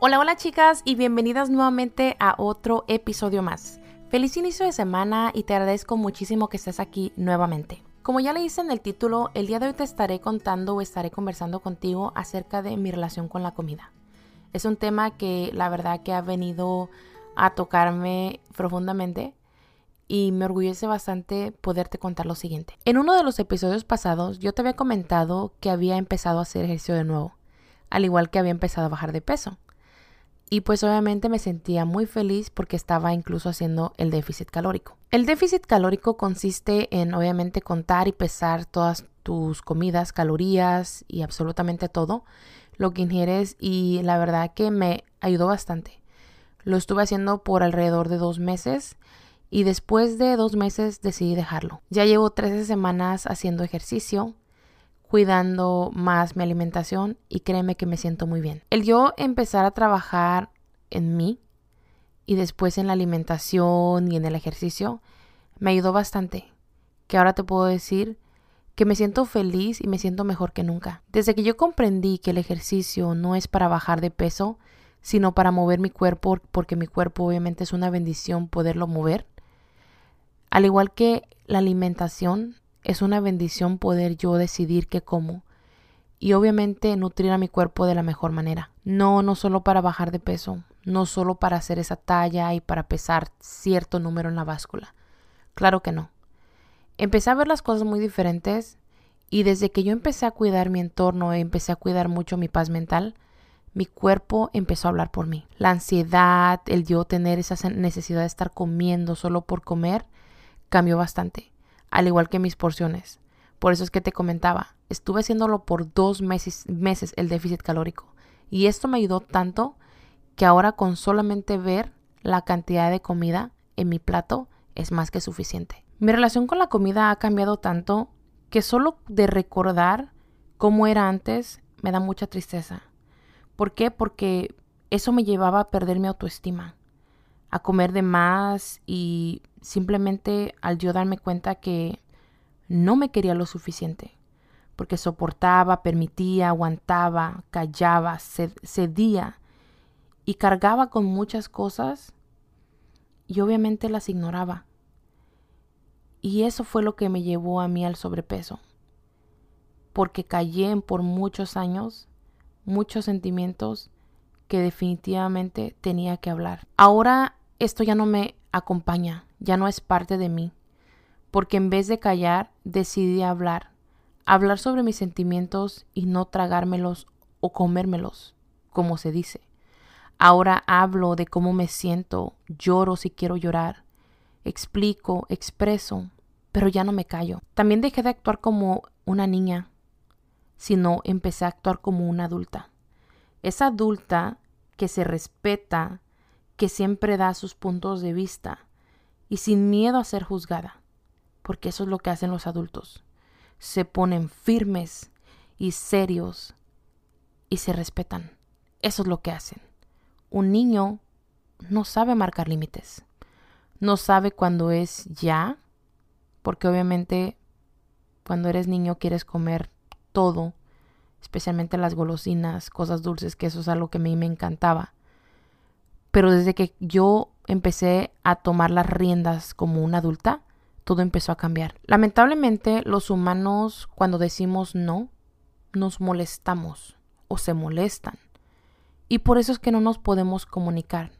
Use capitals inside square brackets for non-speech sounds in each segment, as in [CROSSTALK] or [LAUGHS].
Hola, hola chicas y bienvenidas nuevamente a otro episodio más. Feliz inicio de semana y te agradezco muchísimo que estés aquí nuevamente. Como ya le hice en el título, el día de hoy te estaré contando o estaré conversando contigo acerca de mi relación con la comida. Es un tema que la verdad que ha venido a tocarme profundamente y me orgullece bastante poderte contar lo siguiente. En uno de los episodios pasados yo te había comentado que había empezado a hacer ejercicio de nuevo, al igual que había empezado a bajar de peso. Y pues obviamente me sentía muy feliz porque estaba incluso haciendo el déficit calórico. El déficit calórico consiste en obviamente contar y pesar todas tus comidas, calorías y absolutamente todo lo que ingieres y la verdad que me ayudó bastante. Lo estuve haciendo por alrededor de dos meses y después de dos meses decidí dejarlo. Ya llevo 13 semanas haciendo ejercicio, cuidando más mi alimentación y créeme que me siento muy bien. El yo empezar a trabajar en mí y después en la alimentación y en el ejercicio me ayudó bastante. Que ahora te puedo decir que me siento feliz y me siento mejor que nunca. Desde que yo comprendí que el ejercicio no es para bajar de peso, sino para mover mi cuerpo, porque mi cuerpo obviamente es una bendición poderlo mover. Al igual que la alimentación, es una bendición poder yo decidir qué como y obviamente nutrir a mi cuerpo de la mejor manera. No, no solo para bajar de peso, no solo para hacer esa talla y para pesar cierto número en la báscula. Claro que no. Empecé a ver las cosas muy diferentes y desde que yo empecé a cuidar mi entorno e empecé a cuidar mucho mi paz mental, mi cuerpo empezó a hablar por mí. La ansiedad, el yo tener esa necesidad de estar comiendo solo por comer, cambió bastante al igual que mis porciones. Por eso es que te comentaba, estuve haciéndolo por dos meses, meses el déficit calórico. Y esto me ayudó tanto que ahora con solamente ver la cantidad de comida en mi plato es más que suficiente. Mi relación con la comida ha cambiado tanto que solo de recordar cómo era antes me da mucha tristeza. ¿Por qué? Porque eso me llevaba a perder mi autoestima a comer de más y simplemente al yo darme cuenta que no me quería lo suficiente, porque soportaba, permitía, aguantaba, callaba, cedía y cargaba con muchas cosas y obviamente las ignoraba. Y eso fue lo que me llevó a mí al sobrepeso, porque callé por muchos años muchos sentimientos que definitivamente tenía que hablar. Ahora esto ya no me acompaña, ya no es parte de mí, porque en vez de callar, decidí hablar, hablar sobre mis sentimientos y no tragármelos o comérmelos, como se dice. Ahora hablo de cómo me siento, lloro si quiero llorar, explico, expreso, pero ya no me callo. También dejé de actuar como una niña, sino empecé a actuar como una adulta. Esa adulta que se respeta, que siempre da sus puntos de vista y sin miedo a ser juzgada, porque eso es lo que hacen los adultos. Se ponen firmes y serios y se respetan. Eso es lo que hacen. Un niño no sabe marcar límites. No sabe cuándo es ya, porque obviamente cuando eres niño quieres comer todo, especialmente las golosinas, cosas dulces, que eso es algo que a mí me encantaba. Pero desde que yo empecé a tomar las riendas como una adulta, todo empezó a cambiar. Lamentablemente, los humanos cuando decimos no, nos molestamos o se molestan. Y por eso es que no nos podemos comunicar.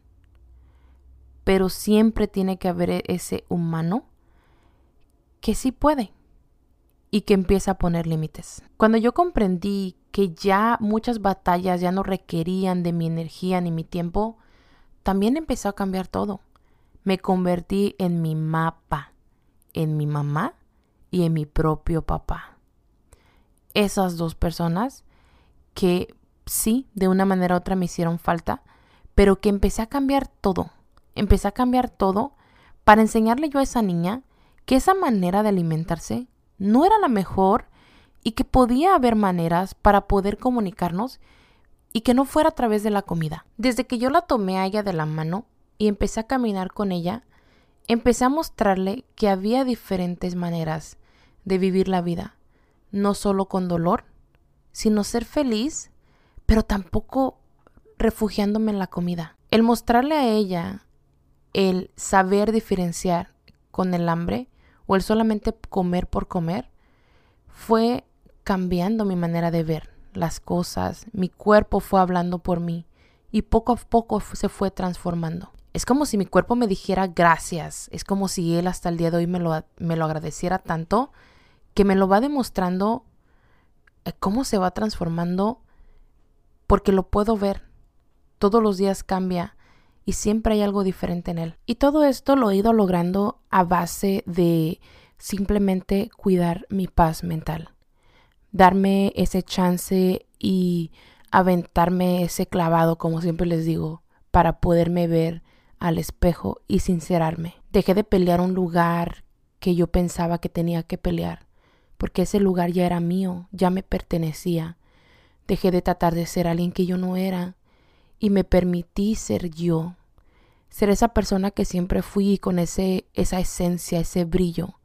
Pero siempre tiene que haber ese humano que sí puede y que empieza a poner límites. Cuando yo comprendí que ya muchas batallas ya no requerían de mi energía ni mi tiempo, también empezó a cambiar todo. Me convertí en mi mapa, en mi mamá y en mi propio papá. Esas dos personas que sí, de una manera u otra me hicieron falta, pero que empecé a cambiar todo. Empecé a cambiar todo para enseñarle yo a esa niña que esa manera de alimentarse no era la mejor y que podía haber maneras para poder comunicarnos y que no fuera a través de la comida. Desde que yo la tomé a ella de la mano y empecé a caminar con ella, empecé a mostrarle que había diferentes maneras de vivir la vida, no solo con dolor, sino ser feliz, pero tampoco refugiándome en la comida. El mostrarle a ella el saber diferenciar con el hambre o el solamente comer por comer fue cambiando mi manera de ver las cosas, mi cuerpo fue hablando por mí y poco a poco se fue transformando. Es como si mi cuerpo me dijera gracias, es como si él hasta el día de hoy me lo, me lo agradeciera tanto que me lo va demostrando eh, cómo se va transformando porque lo puedo ver. Todos los días cambia y siempre hay algo diferente en él. Y todo esto lo he ido logrando a base de simplemente cuidar mi paz mental. Darme ese chance y aventarme ese clavado, como siempre les digo, para poderme ver al espejo y sincerarme. Dejé de pelear un lugar que yo pensaba que tenía que pelear, porque ese lugar ya era mío, ya me pertenecía. Dejé de tratar de ser alguien que yo no era y me permití ser yo, ser esa persona que siempre fui con ese esa esencia, ese brillo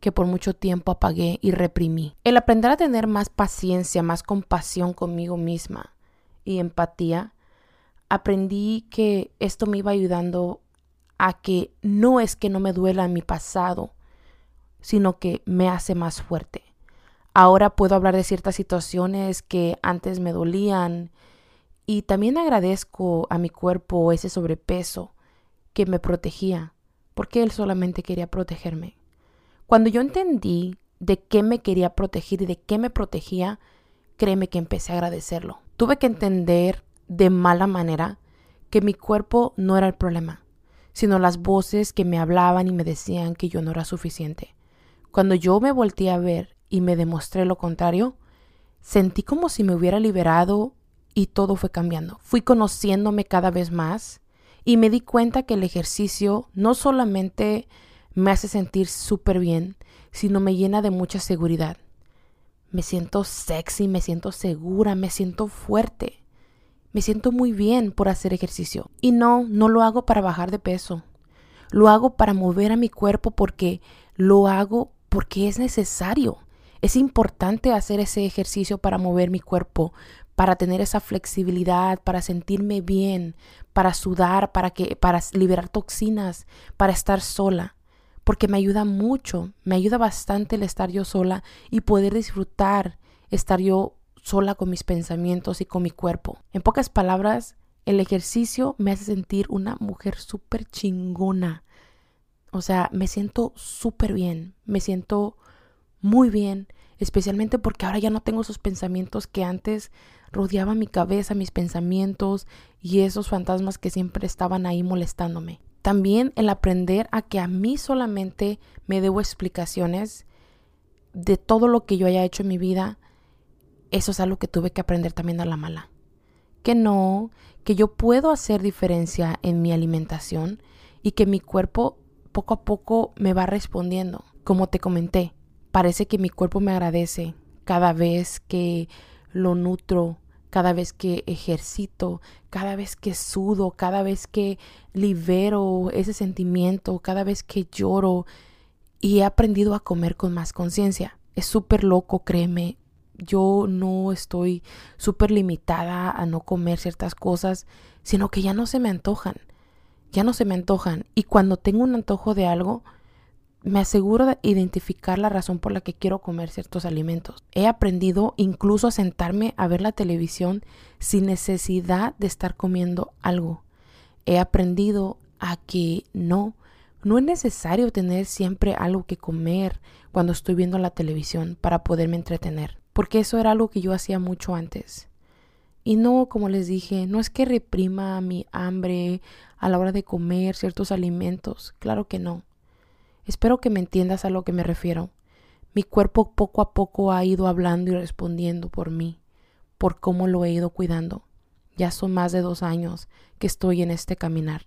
que por mucho tiempo apagué y reprimí. El aprender a tener más paciencia, más compasión conmigo misma y empatía, aprendí que esto me iba ayudando a que no es que no me duela mi pasado, sino que me hace más fuerte. Ahora puedo hablar de ciertas situaciones que antes me dolían y también agradezco a mi cuerpo ese sobrepeso que me protegía, porque él solamente quería protegerme. Cuando yo entendí de qué me quería proteger y de qué me protegía, créeme que empecé a agradecerlo. Tuve que entender de mala manera que mi cuerpo no era el problema, sino las voces que me hablaban y me decían que yo no era suficiente. Cuando yo me volteé a ver y me demostré lo contrario, sentí como si me hubiera liberado y todo fue cambiando. Fui conociéndome cada vez más y me di cuenta que el ejercicio no solamente me hace sentir súper bien, sino me llena de mucha seguridad. Me siento sexy, me siento segura, me siento fuerte. Me siento muy bien por hacer ejercicio. Y no, no lo hago para bajar de peso. Lo hago para mover a mi cuerpo porque lo hago porque es necesario. Es importante hacer ese ejercicio para mover mi cuerpo, para tener esa flexibilidad, para sentirme bien, para sudar, para que para liberar toxinas, para estar sola porque me ayuda mucho, me ayuda bastante el estar yo sola y poder disfrutar estar yo sola con mis pensamientos y con mi cuerpo. En pocas palabras, el ejercicio me hace sentir una mujer súper chingona. O sea, me siento súper bien, me siento muy bien, especialmente porque ahora ya no tengo esos pensamientos que antes rodeaban mi cabeza, mis pensamientos y esos fantasmas que siempre estaban ahí molestándome. También el aprender a que a mí solamente me debo explicaciones de todo lo que yo haya hecho en mi vida, eso es algo que tuve que aprender también a la mala. Que no, que yo puedo hacer diferencia en mi alimentación y que mi cuerpo poco a poco me va respondiendo. Como te comenté, parece que mi cuerpo me agradece cada vez que lo nutro, cada vez que ejercito, cada vez que sudo, cada vez que libero ese sentimiento, cada vez que lloro y he aprendido a comer con más conciencia. Es súper loco, créeme. Yo no estoy súper limitada a no comer ciertas cosas, sino que ya no se me antojan. Ya no se me antojan. Y cuando tengo un antojo de algo, me aseguro de identificar la razón por la que quiero comer ciertos alimentos. He aprendido incluso a sentarme a ver la televisión sin necesidad de estar comiendo algo. He aprendido a que no, no es necesario tener siempre algo que comer cuando estoy viendo la televisión para poderme entretener, porque eso era algo que yo hacía mucho antes. Y no, como les dije, no es que reprima mi hambre a la hora de comer ciertos alimentos, claro que no Espero que me entiendas a lo que me refiero. Mi cuerpo poco a poco ha ido hablando y respondiendo por mí, por cómo lo he ido cuidando. Ya son más de dos años que estoy en este caminar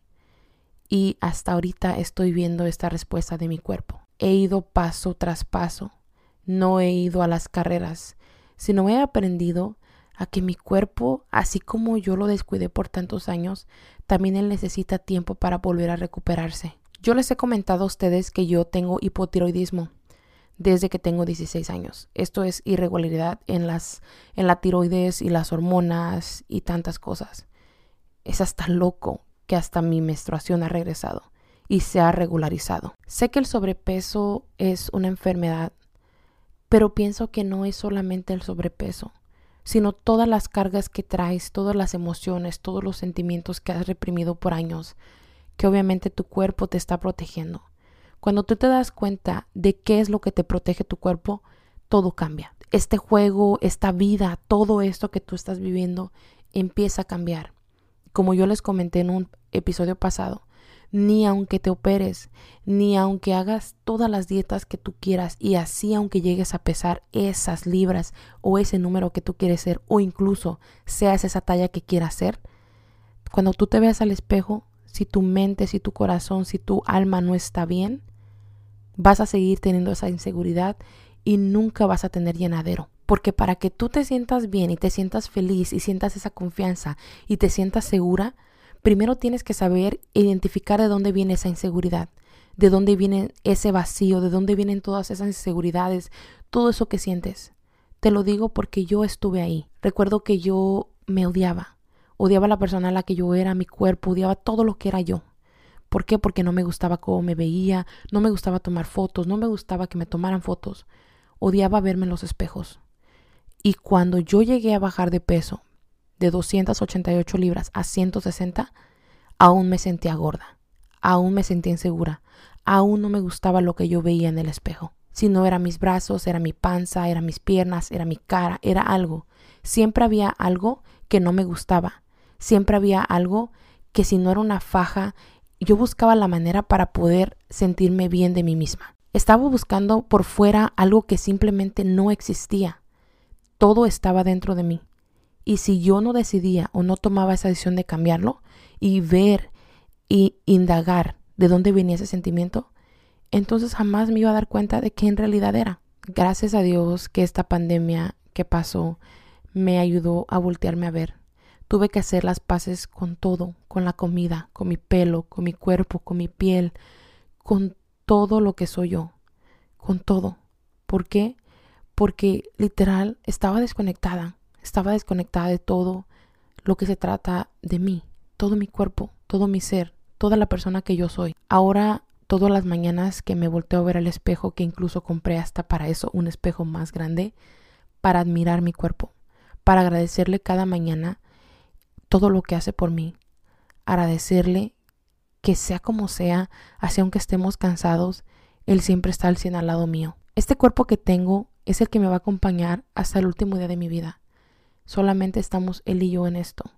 y hasta ahorita estoy viendo esta respuesta de mi cuerpo. He ido paso tras paso, no he ido a las carreras, sino he aprendido a que mi cuerpo, así como yo lo descuidé por tantos años, también él necesita tiempo para volver a recuperarse. Yo les he comentado a ustedes que yo tengo hipotiroidismo desde que tengo 16 años. Esto es irregularidad en las en la tiroides y las hormonas y tantas cosas. es hasta loco que hasta mi menstruación ha regresado y se ha regularizado. Sé que el sobrepeso es una enfermedad, pero pienso que no es solamente el sobrepeso, sino todas las cargas que traes, todas las emociones, todos los sentimientos que has reprimido por años, que obviamente tu cuerpo te está protegiendo. Cuando tú te das cuenta de qué es lo que te protege tu cuerpo, todo cambia. Este juego, esta vida, todo esto que tú estás viviendo empieza a cambiar. Como yo les comenté en un episodio pasado, ni aunque te operes, ni aunque hagas todas las dietas que tú quieras y así aunque llegues a pesar esas libras o ese número que tú quieres ser o incluso seas esa talla que quieras ser, cuando tú te veas al espejo, si tu mente, si tu corazón, si tu alma no está bien, vas a seguir teniendo esa inseguridad y nunca vas a tener llenadero. Porque para que tú te sientas bien y te sientas feliz y sientas esa confianza y te sientas segura, primero tienes que saber identificar de dónde viene esa inseguridad, de dónde viene ese vacío, de dónde vienen todas esas inseguridades, todo eso que sientes. Te lo digo porque yo estuve ahí. Recuerdo que yo me odiaba. Odiaba la persona a la que yo era, mi cuerpo, odiaba todo lo que era yo. ¿Por qué? Porque no me gustaba cómo me veía, no me gustaba tomar fotos, no me gustaba que me tomaran fotos. Odiaba verme en los espejos. Y cuando yo llegué a bajar de peso, de 288 libras a 160, aún me sentía gorda, aún me sentía insegura, aún no me gustaba lo que yo veía en el espejo. Si no eran mis brazos, era mi panza, eran mis piernas, era mi cara, era algo. Siempre había algo que no me gustaba. Siempre había algo que si no era una faja, yo buscaba la manera para poder sentirme bien de mí misma. Estaba buscando por fuera algo que simplemente no existía. Todo estaba dentro de mí. Y si yo no decidía o no tomaba esa decisión de cambiarlo y ver y indagar de dónde venía ese sentimiento, entonces jamás me iba a dar cuenta de qué en realidad era. Gracias a Dios que esta pandemia que pasó me ayudó a voltearme a ver. Tuve que hacer las paces con todo, con la comida, con mi pelo, con mi cuerpo, con mi piel, con todo lo que soy yo, con todo. ¿Por qué? Porque literal estaba desconectada. Estaba desconectada de todo lo que se trata de mí, todo mi cuerpo, todo mi ser, toda la persona que yo soy. Ahora, todas las mañanas que me volteo a ver al espejo, que incluso compré hasta para eso un espejo más grande, para admirar mi cuerpo, para agradecerle cada mañana todo lo que hace por mí, agradecerle que sea como sea, así aunque estemos cansados, Él siempre está al cien al lado mío. Este cuerpo que tengo es el que me va a acompañar hasta el último día de mi vida. Solamente estamos él y yo en esto.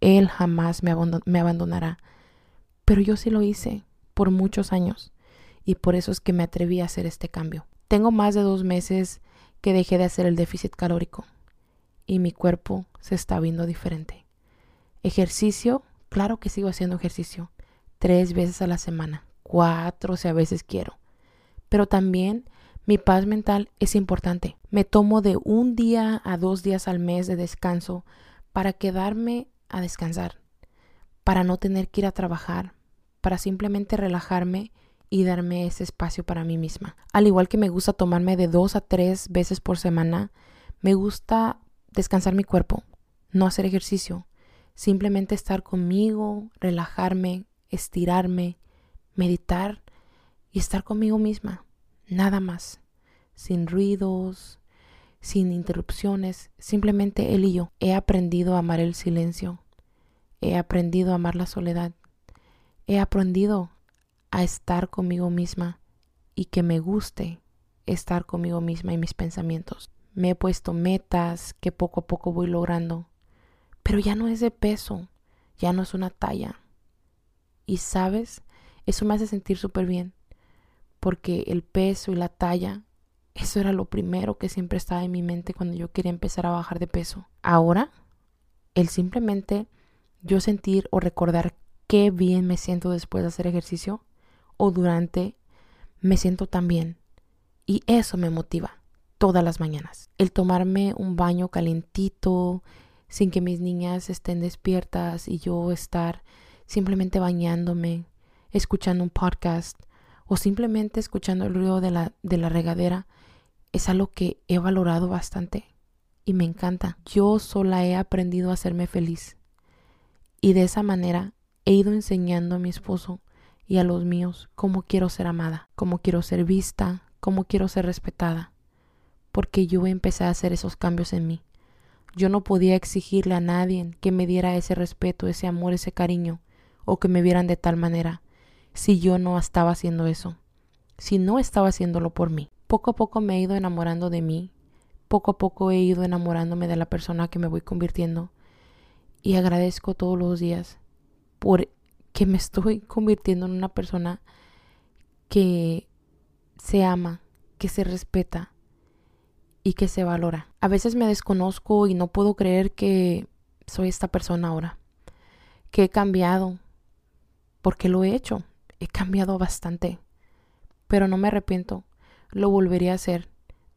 Él jamás me, abandonará. Pero yo sí lo hice por muchos años y por eso es que me atreví a hacer este cambio. Tengo más de dos meses que dejé de hacer el déficit calórico y mi cuerpo se está viendo diferente. Ejercicio, claro que sigo haciendo ejercicio, tres veces a la semana, cuatro si a veces quiero. Pero también mi paz mental es importante. Me tomo de un día a dos días al mes de descanso para quedarme a descansar, para no tener que ir a trabajar, para simplemente relajarme y darme ese espacio para mí misma. Al igual que me gusta tomarme de dos a tres veces por semana, me gusta descansar mi cuerpo, no hacer ejercicio, simplemente estar conmigo, relajarme, estirarme, meditar y estar conmigo misma nada más, sin ruidos, sin interrupciones, simplemente él y yo. He aprendido a amar el silencio, he aprendido a amar la soledad, he aprendido a estar conmigo misma y que me guste estar conmigo misma y mis pensamientos. Me he puesto metas que poco a poco voy logrando, pero ya no es de peso, ya no es una talla. Y sabes, eso me hace sentir súper bien porque el peso y la talla, eso era lo primero que siempre estaba en mi mente cuando yo quería empezar a bajar de peso. Ahora, el simplemente yo sentir o recordar qué bien me siento después de hacer ejercicio o durante, me siento tan bien. Y eso me motiva todas las mañanas. El tomarme un baño calentito, sin que mis niñas estén despiertas y yo estar simplemente bañándome, escuchando un podcast o simplemente escuchando el ruido de la, de la regadera es algo que he valorado bastante y me encanta. Yo sola he aprendido a hacerme feliz Y de esa manera he ido enseñando a mi esposo y a los míos cómo quiero ser amada, cómo quiero ser vista, cómo quiero ser respetada, porque yo empecé a hacer esos cambios en mí. Yo no podía exigirle a nadie que me diera ese respeto, ese amor, ese cariño, o que me vieran de tal manera, si yo no estaba haciendo eso, si no estaba haciéndolo por mí. Poco a poco me he ido enamorando de mí, poco a poco he ido enamorándome de la persona que me voy convirtiendo, y agradezco todos los días por que me estoy [LAUGHS] convirtiendo en una persona que se ama, que se respeta y que se valora. A veces me desconozco y no puedo creer que soy esta persona ahora, que he cambiado, porque lo he hecho, he cambiado bastante, pero no me arrepiento, lo volvería a hacer.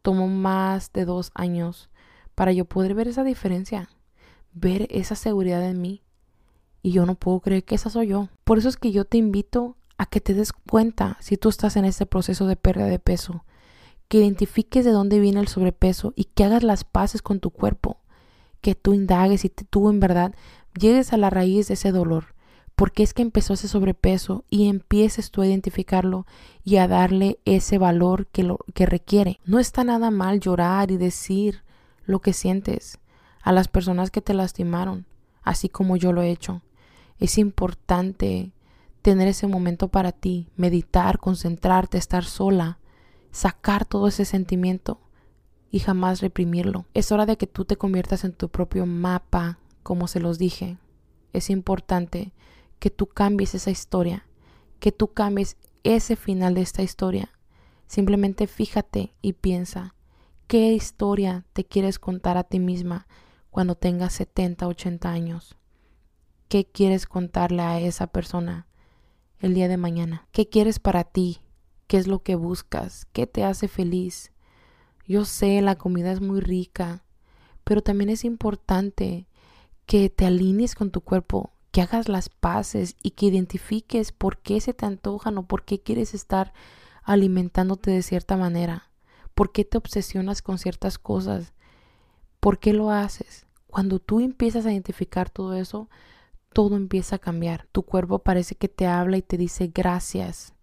Tomó más de dos años para yo poder ver esa diferencia, ver esa seguridad en mí, y yo no puedo creer que esa soy yo. Por eso es que yo te invito a que te des cuenta si tú estás en este proceso de pérdida de peso, que identifiques de dónde viene el sobrepeso y que hagas las paces con tu cuerpo, que tú indagues y tú en verdad llegues a la raíz de ese dolor, porque es que empezó ese sobrepeso y empieces tú a identificarlo y a darle ese valor que lo que requiere. No está nada mal llorar y decir lo que sientes a las personas que te lastimaron, así como yo lo he hecho. Es importante tener ese momento para ti, meditar, concentrarte, estar sola, sacar todo ese sentimiento y jamás reprimirlo. Es hora de que tú te conviertas en tu propio mapa, como se los dije. Es importante que tú cambies esa historia, que tú cambies ese final de esta historia. Simplemente fíjate y piensa, ¿qué historia te quieres contar a ti misma cuando tengas 70, 80 años? ¿Qué quieres contarle a esa persona el día de mañana? ¿Qué quieres para ti? ¿Qué es lo que buscas? ¿Qué te hace feliz? Yo sé, la comida es muy rica, pero también es importante que te alinees con tu cuerpo, que hagas las paces y que identifiques por qué se te antojan o por qué quieres estar alimentándote de cierta manera, por qué te obsesionas con ciertas cosas, por qué lo haces. Cuando tú empiezas a identificar todo eso, todo empieza a cambiar. Tu cuerpo parece que te habla y te dice gracias.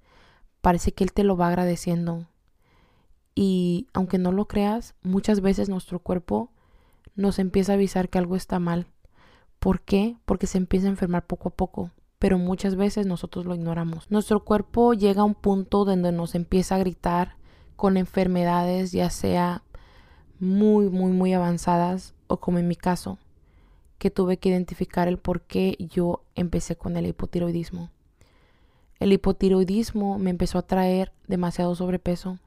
Parece que Él te lo va agradeciendo. Y aunque no lo creas, muchas veces nuestro cuerpo nos empieza a avisar que algo está mal. ¿Por qué? Porque se empieza a enfermar poco a poco. Pero muchas veces nosotros lo ignoramos. Nuestro cuerpo llega a un punto donde nos empieza a gritar con enfermedades, ya sea muy, muy, muy avanzadas o como en mi caso, que tuve que identificar el por qué yo empecé con el hipotiroidismo. El hipotiroidismo me empezó a traer demasiado sobrepeso,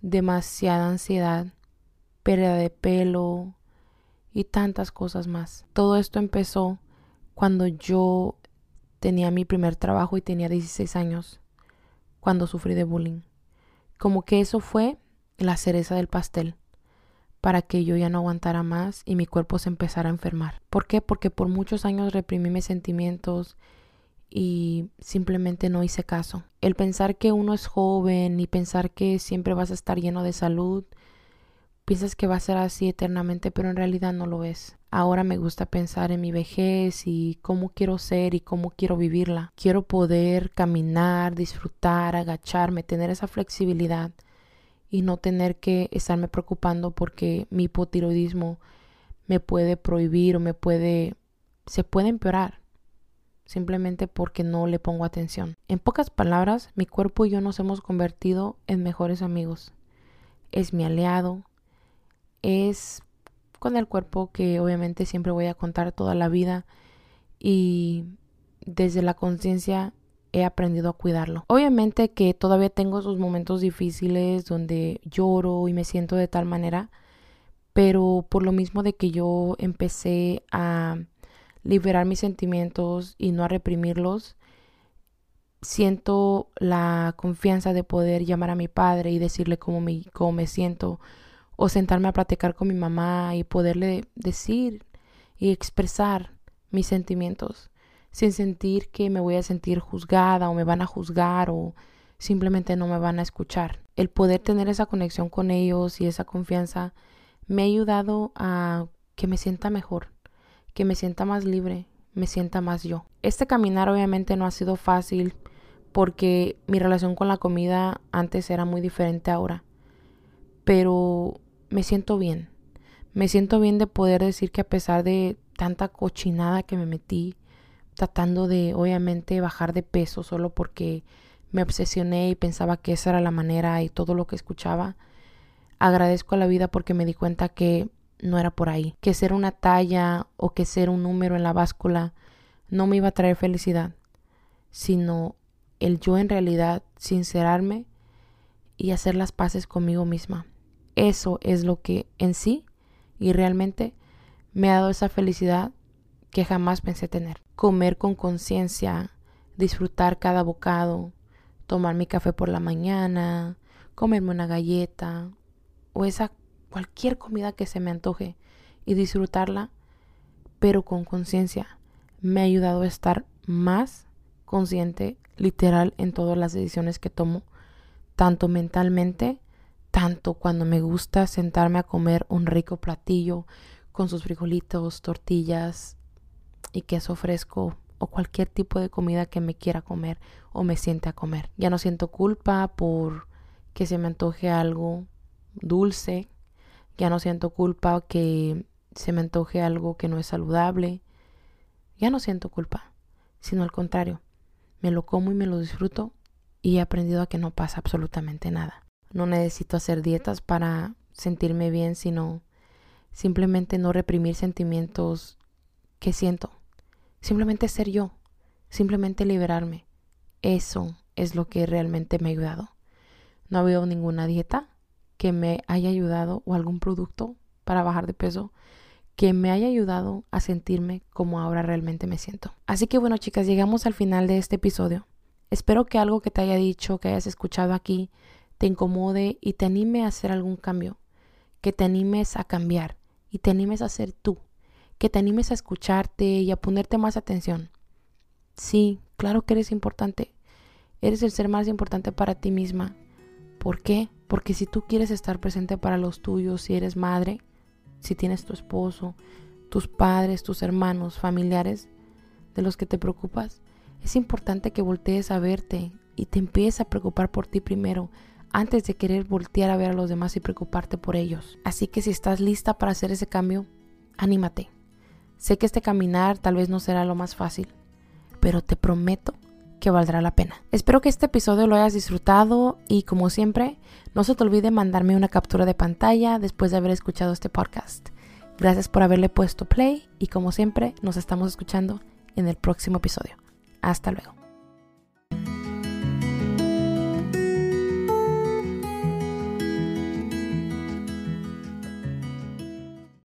demasiada ansiedad, pérdida de pelo y tantas cosas más. Todo esto empezó cuando yo tenía mi primer trabajo y tenía 16 años, cuando sufrí de bullying. Como que eso fue la cereza del pastel para que yo ya no aguantara más y mi cuerpo se empezara a enfermar. ¿Por qué? Porque por muchos años reprimí mis sentimientos y simplemente no hice caso. El pensar que uno es joven y pensar que siempre vas a estar lleno de salud, piensas que va a ser así eternamente, pero en realidad no lo es. Ahora me gusta pensar en mi vejez y cómo quiero ser y cómo quiero vivirla. Quiero poder caminar, disfrutar, agacharme, tener esa flexibilidad y no tener que estarme preocupando porque mi hipotiroidismo me puede prohibir o me puede se puede empeorar simplemente porque no le pongo atención. En pocas palabras, mi cuerpo y yo nos hemos convertido en mejores amigos. Es mi aliado, es con el cuerpo que obviamente siempre voy a contar toda la vida y desde la conciencia he aprendido a cuidarlo. Obviamente que todavía tengo esos momentos difíciles donde lloro y me siento de tal manera, pero por lo mismo de que yo empecé a liberar mis sentimientos y no a reprimirlos, siento la confianza de poder llamar a mi padre y decirle cómo me, cómo me siento, o sentarme a platicar con mi mamá y poderle decir y expresar mis sentimientos sin sentir que me voy a sentir juzgada o me van a juzgar o simplemente no me van a escuchar. El poder tener esa conexión con ellos y esa confianza me ha ayudado a que me sienta mejor, que me sienta más libre, me sienta más yo. Este caminar obviamente no ha sido fácil porque mi relación con la comida antes era muy diferente ahora. Pero me siento bien. Me siento bien de poder decir que a pesar de tanta cochinada que me metí, tratando de obviamente bajar de peso solo porque me obsesioné y pensaba que esa era la manera y todo lo que escuchaba, agradezco a la vida porque me di cuenta que no era por ahí, que ser una talla o que ser un número en la báscula no me iba a traer felicidad, sino el yo en realidad sincerarme y hacer las paces conmigo misma. Eso es lo que en sí y realmente me ha dado esa felicidad que jamás pensé tener. Comer con conciencia, disfrutar cada bocado, tomar mi café por la mañana, comerme una galleta o esa cualquier comida que se me antoje y disfrutarla, pero con conciencia, me ha ayudado a estar más consciente, literal, en todas las decisiones que tomo, tanto mentalmente, tanto cuando me gusta sentarme a comer un rico platillo con sus frijolitos, tortillas y queso fresco o cualquier tipo de comida que me quiera comer o me siente a comer. Ya no siento culpa por que se me antoje algo dulce ya no siento culpa que se me antoje algo que no es saludable. Ya no siento culpa, sino al contrario, me lo como y me lo disfruto y he aprendido a que no pasa absolutamente nada. No necesito hacer dietas para sentirme bien, sino simplemente no reprimir sentimientos que siento. Simplemente ser yo, simplemente liberarme. Eso es lo que realmente me ha ayudado. No ha habido ninguna dieta, que me haya ayudado o algún producto para bajar de peso que me haya ayudado a sentirme como ahora realmente me siento. Así que bueno chicas, llegamos al final de este episodio. Espero que algo que te haya dicho, que hayas escuchado aquí, te incomode y te anime a hacer algún cambio, que te animes a cambiar y te animes a ser tú, que te animes a escucharte y a ponerte más atención. Sí, claro que eres importante. Eres el ser más importante para ti misma. ¿Por qué? Porque si tú quieres estar presente para los tuyos, si eres madre, si tienes tu esposo, tus padres, tus hermanos, familiares de los que te preocupas, es importante que voltees a verte y te empieces a preocupar por ti primero antes de querer voltear a ver a los demás y preocuparte por ellos. Así que si estás lista para hacer ese cambio, anímate. Sé que este caminar tal vez no será lo más fácil, pero te prometo que valdrá la pena. Espero que este episodio lo hayas disfrutado y como siempre, no se te olvide mandarme una captura de pantalla después de haber escuchado este podcast. Gracias por haberle puesto play y como siempre, nos estamos escuchando en el próximo episodio. Hasta luego.